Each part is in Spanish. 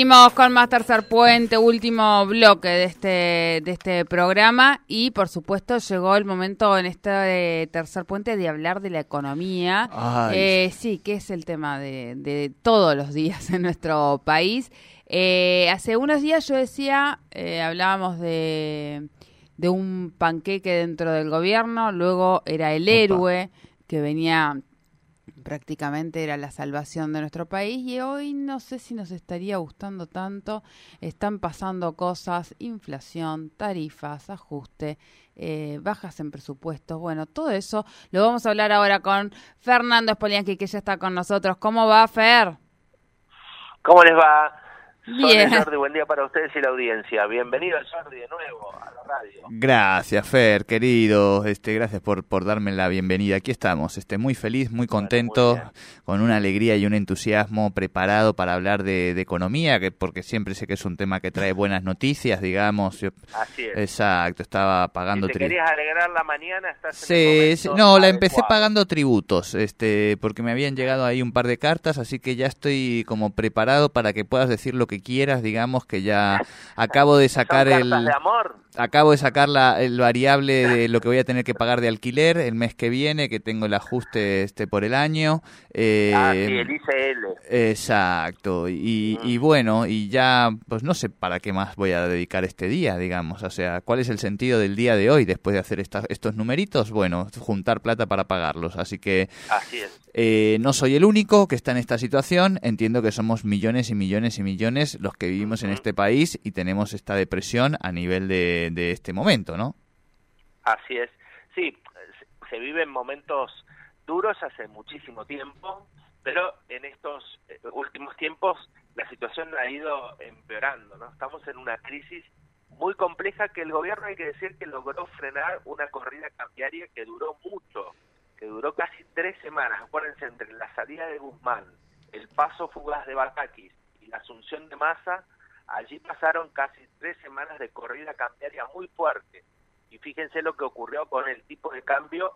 Seguimos con más tercer puente, último bloque de este, de este programa y por supuesto llegó el momento en este tercer puente de hablar de la economía. Eh, sí, que es el tema de, de, todos los días en nuestro país. Eh, hace unos días yo decía, eh, hablábamos de, de un panqueque dentro del gobierno, luego era el héroe que venía prácticamente era la salvación de nuestro país y hoy no sé si nos estaría gustando tanto. Están pasando cosas, inflación, tarifas, ajuste, eh, bajas en presupuestos. Bueno, todo eso lo vamos a hablar ahora con Fernando Spolianski que ya está con nosotros. ¿Cómo va, Fer? ¿Cómo les va? Bien. Jordi, buen día para ustedes y la audiencia. Bienvenido Jordi de nuevo a la radio. Gracias, Fer, querido. Este, gracias por, por darme la bienvenida. Aquí estamos, este, muy feliz, muy contento, con una alegría y un entusiasmo preparado para hablar de, economía, que porque siempre sé que es un tema que trae buenas noticias, digamos. Así es. Exacto, estaba pagando si te querías alegrar la mañana, estás sí, sí, no, la empecé pagando tributos, este, porque me habían llegado ahí un par de cartas, así que ya estoy como preparado para que puedas decir lo que quieras, digamos que ya acabo de sacar el... De amor. Acabo de sacar la, el variable de lo que voy a tener que pagar de alquiler el mes que viene, que tengo el ajuste este por el año. Eh, ah, sí, el ICL. Exacto. Y, y, bueno, y ya, pues no sé para qué más voy a dedicar este día, digamos. O sea, ¿cuál es el sentido del día de hoy después de hacer estos numeritos? Bueno, juntar plata para pagarlos. Así que Así es. Eh, no soy el único que está en esta situación. Entiendo que somos millones y millones y millones los que vivimos en este país y tenemos esta depresión a nivel de, de este momento, ¿no? Así es. Sí, se viven momentos duros hace muchísimo tiempo, pero en estos eh, últimos tiempos la situación ha ido empeorando, ¿no? Estamos en una crisis muy compleja que el gobierno hay que decir que logró frenar una corrida cambiaria que duró mucho que duró casi tres semanas, acuérdense, entre la salida de Guzmán, el paso fugaz de Batakis y la asunción de Massa, allí pasaron casi tres semanas de corrida cambiaria muy fuerte. Y fíjense lo que ocurrió con el tipo de cambio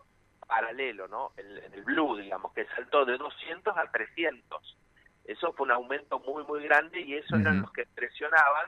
paralelo, ¿no? El, el blue, digamos, que saltó de 200 a 300. Eso fue un aumento muy, muy grande y eso eran los que presionaban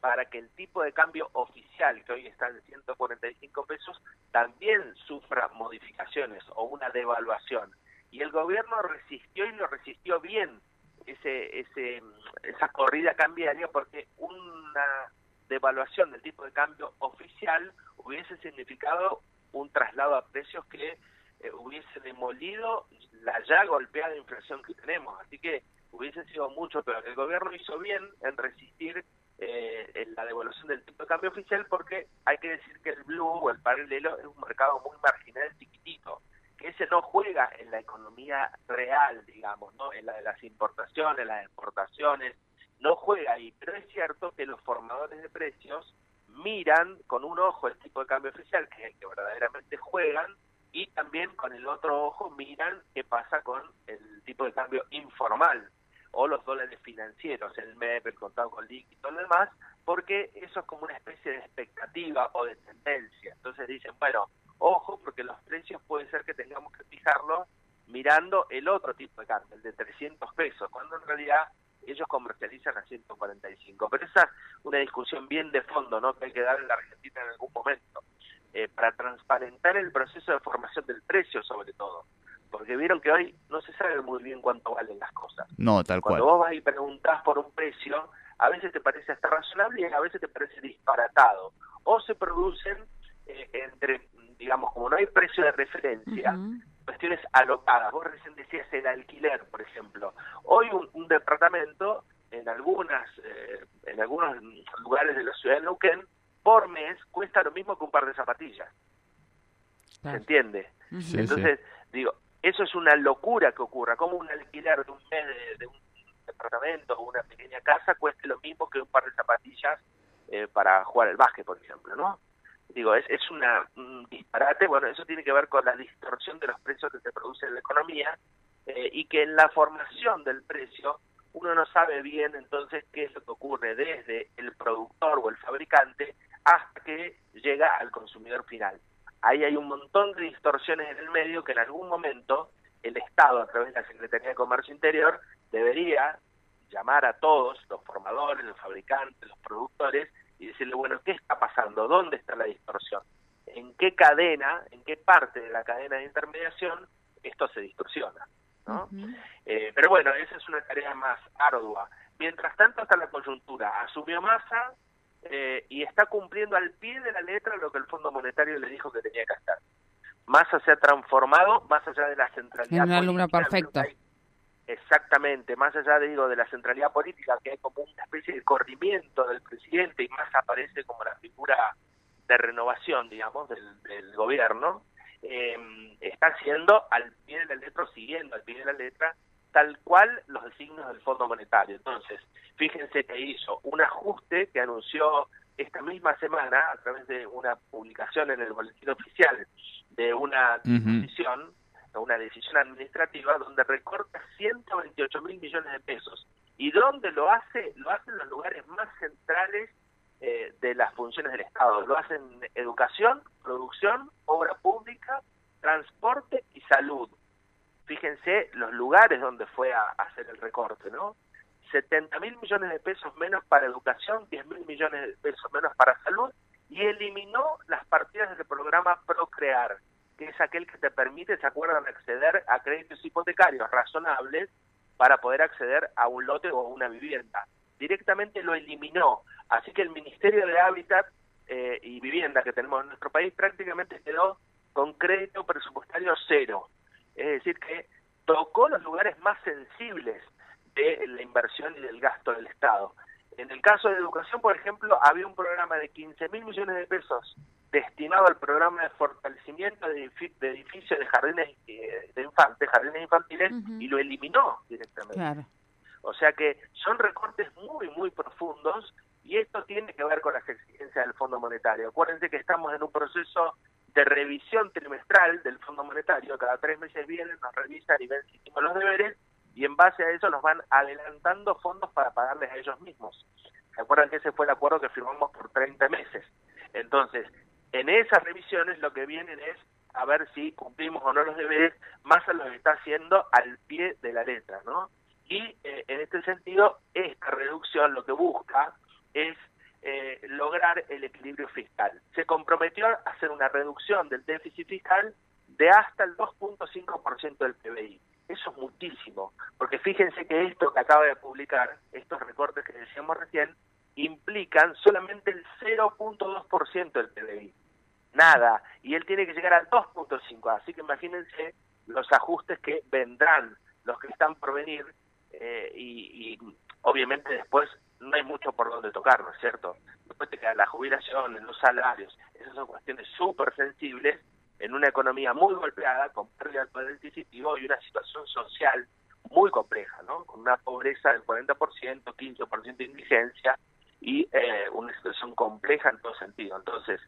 para que el tipo de cambio oficial, que hoy está en 145 pesos, también sufra modificaciones o una devaluación. Y el gobierno resistió y lo resistió bien ese, ese, esa corrida cambiaria porque una devaluación del tipo de cambio oficial hubiese significado un traslado a precios que eh, hubiese demolido la ya golpeada inflación que tenemos. Así que hubiese sido mucho peor. El gobierno hizo bien en resistir eh, la devolución del tipo de cambio oficial porque hay que decir que el blue o el paralelo es un mercado muy marginal, chiquitito, ese no juega en la economía real, digamos, no en la de las importaciones, las exportaciones, no juega ahí, pero es cierto que los formadores de precios miran con un ojo el tipo de cambio oficial, que es el que verdaderamente juegan, y también con el otro ojo miran qué pasa con el tipo de cambio informal, o los dólares financieros, el MEP, el contado con líquido y todo lo demás, porque eso es como una especie de expectativa o de tendencia. Entonces dicen, bueno, ojo, porque los precios puede ser que tengamos que fijarlos mirando el otro tipo de cambio, el de 300 pesos, cuando en realidad ellos comercializan a 145. Pero esa es una discusión bien de fondo, ¿no? Que hay que dar en la Argentina en algún momento, eh, para transparentar el proceso de formación del precio, sobre todo porque vieron que hoy no se sabe muy bien cuánto valen las cosas. No, tal cual. Cuando vos vas y preguntás por un precio, a veces te parece hasta razonable y a veces te parece disparatado. O se producen eh, entre, digamos, como no hay precio de referencia, cuestiones alocadas. Vos recién decías el alquiler, por ejemplo. Hoy un, departamento en algunas eh, en algunos lugares de la ciudad de Neuquén por mes cuesta lo mismo que un par de zapatillas. ¿Se entiende? Entonces, digo, eso es una locura que ocurra. Como un alquiler de un mes de, un departamento o una pequeña casa cueste lo mismo que un par de zapatillas eh, para jugar el básquet, por ejemplo, ¿no? Digo, es, es una, un disparate. Bueno, eso tiene que ver con la distorsión de los precios que se produce en la economía eh, y que en la formación del precio uno no sabe bien entonces qué es lo que ocurre desde el productor o el fabricante hasta que llega al consumidor final. Ahí hay un montón de distorsiones en el medio que en algún momento el Estado, a través de la Secretaría de Comercio Interior, debería llamar a todos, los formadores, los fabricantes, los productores, y decirle, bueno, ¿qué está pasando? ¿Dónde está la distorsión? ¿En qué cadena, en qué parte de la cadena de intermediación esto se distorsiona? ¿no? Eh, pero bueno, esa es una tarea más ardua. Mientras tanto, hasta la coyuntura asumió masa, eh, y está cumpliendo al pie de la letra lo que el Fondo Monetario le dijo que tenía que hacer. Massa se ha transformado, más allá de la centralidad. En un alumno perfecto. Exactamente, más allá de, digo, de la centralidad política, que hay como una especie de corrimiento del presidente y más aparece como la figura de renovación, digamos, del, gobierno, eh, está haciendo al pie de la letra, siguiendo al pie de la letra, tal cual los designios del Fondo Monetario. Entonces, fíjense que hizo un ajuste que anunció esta misma semana a través de una publicación en el boletín oficial de una una decisión administrativa donde recorta 128 mil millones de pesos. ¿Y dónde lo hace? Lo hace en los lugares más centrales eh, de las funciones del Estado. Lo hace en educación, producción, obra pública, transporte y salud fíjense los lugares donde fue a, hacer el recorte, ¿no? 70 mil millones de pesos menos para educación, 10 mil millones de pesos menos para salud y eliminó las partidas del programa Procrear, que es aquel que te permite, ¿se acuerdan?, acceder a créditos hipotecarios razonables para poder acceder a un lote o a una vivienda. Directamente lo eliminó. Así que el Ministerio de Hábitat eh, y Vivienda que tenemos en nuestro país prácticamente quedó con crédito presupuestario cero. Es decir, que tocó los lugares más sensibles de la inversión y del gasto del Estado. En el caso de educación, por ejemplo, había un programa de 15 mil millones de pesos destinado al programa de fortalecimiento de, edificios de jardines eh, de infantes, jardines infantiles, y lo eliminó directamente. O sea que son recortes muy, muy profundos y esto tiene que ver con las exigencias del Fondo Monetario. Acuérdense que estamos en un proceso de revisión trimestral del Fondo Monetario. Cada tres meses vienen, nos revisan y ven si hicimos los deberes y en base a eso nos van adelantando fondos para pagarles a ellos mismos. ¿Se acuerdan que ese fue el acuerdo que firmamos por 30 meses? Entonces, en esas revisiones lo que vienen es a ver si cumplimos o no los deberes, más a lo que está haciendo al pie de la letra, ¿no? Y eh, en este sentido, esta reducción lo que busca es eh, lograr el equilibrio fiscal. Se comprometió a hacer una reducción del déficit fiscal de hasta el 2.5% del PBI. Eso es muchísimo, porque fíjense que esto que acaba de publicar, estos recortes que decíamos recién, implican solamente el 0.2% del PBI. Nada. Y él tiene que llegar al 2.5%. Así que imagínense los ajustes que vendrán, los que están por venir, eh, y, obviamente después no hay mucho por donde tocar, ¿no es cierto? Después te queda la jubilación, los salarios, esas son cuestiones súper sensibles en una economía muy golpeada, con pérdida del poder adquisitivo y una situación social muy compleja, ¿no? Con una pobreza del 40%, 15% de indigencia y eh, una situación compleja en todo sentido. Entonces,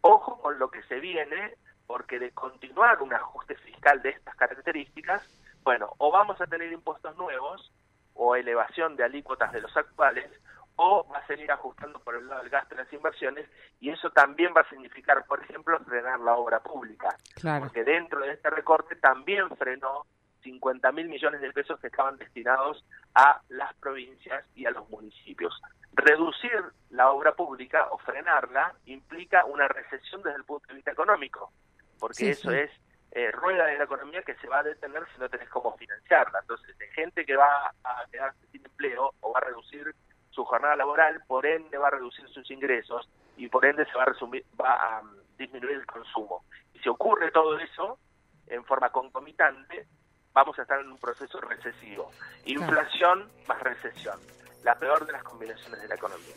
ojo con lo que se viene, porque de continuar un ajuste fiscal de estas características, bueno, o vamos a tener impuestos nuevos, o elevación de alícuotas de los actuales, o va a seguir ajustando por el lado del gasto de las inversiones, y eso también va a significar, por ejemplo, frenar la obra pública. Porque dentro de este recorte también frenó 50 mil millones de pesos que estaban destinados a las provincias y a los municipios. Reducir la obra pública o frenarla implica una recesión desde el punto de vista económico, porque eso es eh, rueda de la economía que se va a detener si no tenés cómo financiarla. Entonces, de gente que va a quedarse sin empleo o va a reducir su jornada laboral, por ende va a reducir sus ingresos y por ende se va a, resumir, va a um, disminuir el consumo. Y si ocurre todo eso, en forma concomitante, vamos a estar en un proceso recesivo. Inflación más recesión. La peor de las combinaciones de la economía.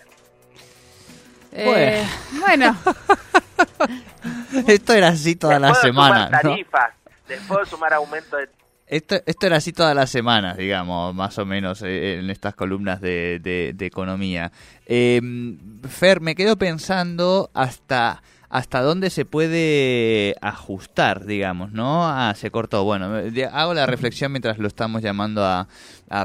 Eh, bueno. Esto era así toda la Después de semana. sumar ¿no? tarifas, después de sumar aumento de Esto, esto era así todas las semanas, digamos, más o menos, eh, en estas columnas de, de- de economía. Eh, Fer, me quedo pensando hasta hasta dónde se puede ajustar, digamos, ¿no? Ah, se cortó. Bueno, eh, hago la reflexión mientras lo estamos llamando a,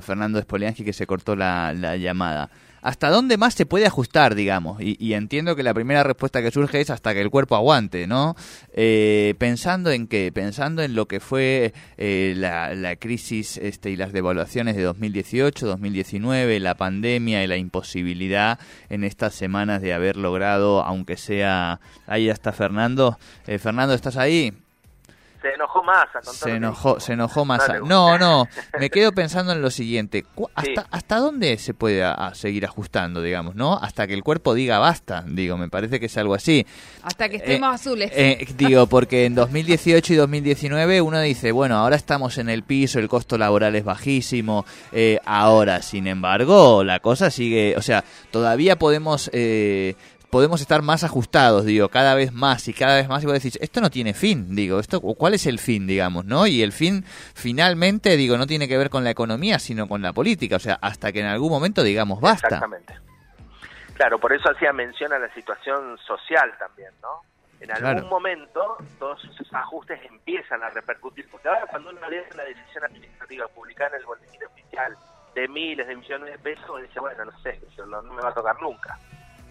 Fernando Spoliansky que se cortó la llamada. ¿Hasta dónde más se puede ajustar, digamos? Y, entiendo que la primera respuesta que surge es hasta que el cuerpo aguante, ¿no? Eh, pensando en qué? Pensando en lo que fue eh, la, la crisis este, y las devaluaciones de 2018, 2019, la pandemia y la imposibilidad en estas semanas de haber logrado, aunque sea... Ahí está Fernando. Eh, Fernando, ¿estás ahí? Se enojó más Se enojó, se enojó más. Dale, No, no, me quedo pensando en lo siguiente. Sí. ¿Hasta, ¿Hasta dónde se puede a- a seguir ajustando, digamos, no? Hasta que el cuerpo diga basta, digo, me parece que es algo así. Hasta que estemos Eh, azules. Eh, digo, porque en 2018 y 2019 uno dice, bueno, ahora estamos en el piso, el costo laboral es bajísimo, eh, ahora, sin embargo, la cosa sigue, o sea, todavía podemos... Eh, podemos estar más ajustados, digo, cada vez más y cada vez más y vos decís, esto no tiene fin, digo, esto ¿cuál es el fin, digamos, no? Y el fin finalmente, digo, no tiene que ver con la economía, sino con la política, o sea, hasta que en algún momento digamos basta. Exactamente. Claro, por eso hacía mención a la situación social también, ¿no? En algún Claro. momento todos esos ajustes empiezan a repercutir, porque ahora cuando uno lee una decisión administrativa publicada en el boletín oficial de miles de millones de pesos, dice, bueno, no sé, eso no, no me va a tocar nunca.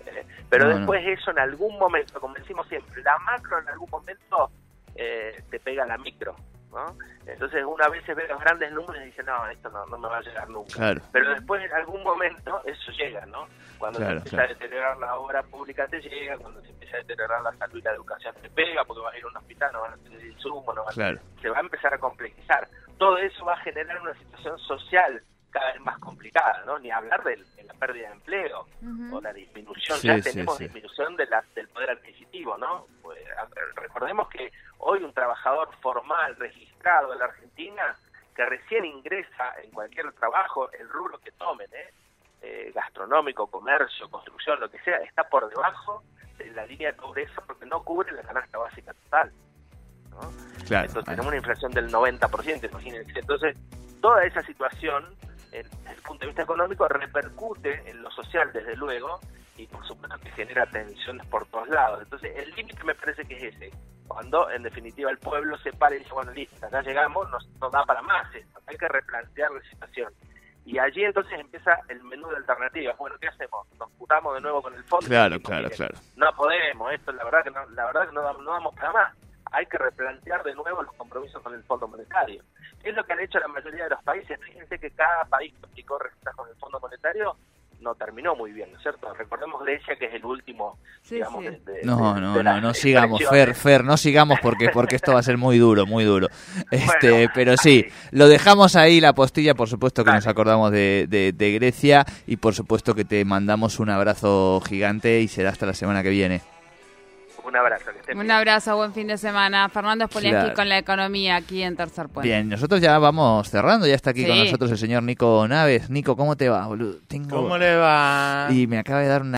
Pero después eso en algún momento, como decimos siempre, la macro en algún momento eh, te pega la micro, ¿no? Entonces una vez ve los grandes números y dice, no, esto no, no me va a llegar nunca. Claro. Pero después en algún momento eso llega, ¿no? Cuando Claro, se empieza claro. a deteriorar la obra pública te llega, cuando se empieza a deteriorar la salud y la educación te pega, porque vas a ir a un hospital, no van a tener insumo, no van a- Claro. se va a empezar a complejizar. Todo eso va a generar una situación social cada vez más complicada, ¿no? Ni hablar de, la pérdida de empleo o la disminución. Sí, ya sí, tenemos sí. disminución de la, del poder adquisitivo, ¿no? Pues, recordemos que hoy un trabajador formal registrado en la Argentina que recién ingresa en cualquier trabajo, el rubro que tomen, ¿eh? Eh, gastronómico, comercio, construcción, lo que sea, está por debajo de la línea de pobreza porque no cubre la canasta básica total. ¿no? Claro. Entonces tenemos una inflación del 90%, imagínense. Entonces, toda esa situación, desde el punto de vista económico, repercute en lo social, desde luego, y por supuesto que genera tensiones por todos lados. Entonces, el límite me parece que es ese. Cuando, en definitiva, el pueblo se para y dice, bueno, listo, acá llegamos, nos, no da para más esto, hay que replantear la situación. Y allí entonces empieza el menú de alternativas. Bueno, ¿qué hacemos? ¿Nos putamos de nuevo con el fondo? Claro, decimos, claro, "Miren, claro. no podemos, esto la verdad que no, la verdad que no, no damos para más. Hay que replantear de nuevo los compromisos con el Fondo Monetario. Es lo que han hecho la mayoría de los países. Fíjense que cada país que aplicó recetas con el Fondo Monetario no terminó muy bien, ¿no es cierto? Recordemos Grecia, que es el último, Sí, digamos, sí. de- de- No, no, de no, no sigamos, Fer. Fer, no sigamos porque porque esto va a ser muy duro, muy duro. Este, Bueno, pero sí, así. lo dejamos ahí la postilla, por supuesto que nos acordamos de, de, de Grecia y por supuesto que te mandamos un abrazo gigante y será hasta la semana que viene. Un abrazo. Que estén Un bien. abrazo, buen fin de semana. Fernando Spoliansky Claro. con la economía aquí en Tercer Puente. Bien, nosotros ya vamos cerrando, ya está aquí con nosotros el señor Nico Naves. Nico, ¿cómo te va, boludo? Tengo... ¿Cómo le va? Y me acaba de dar una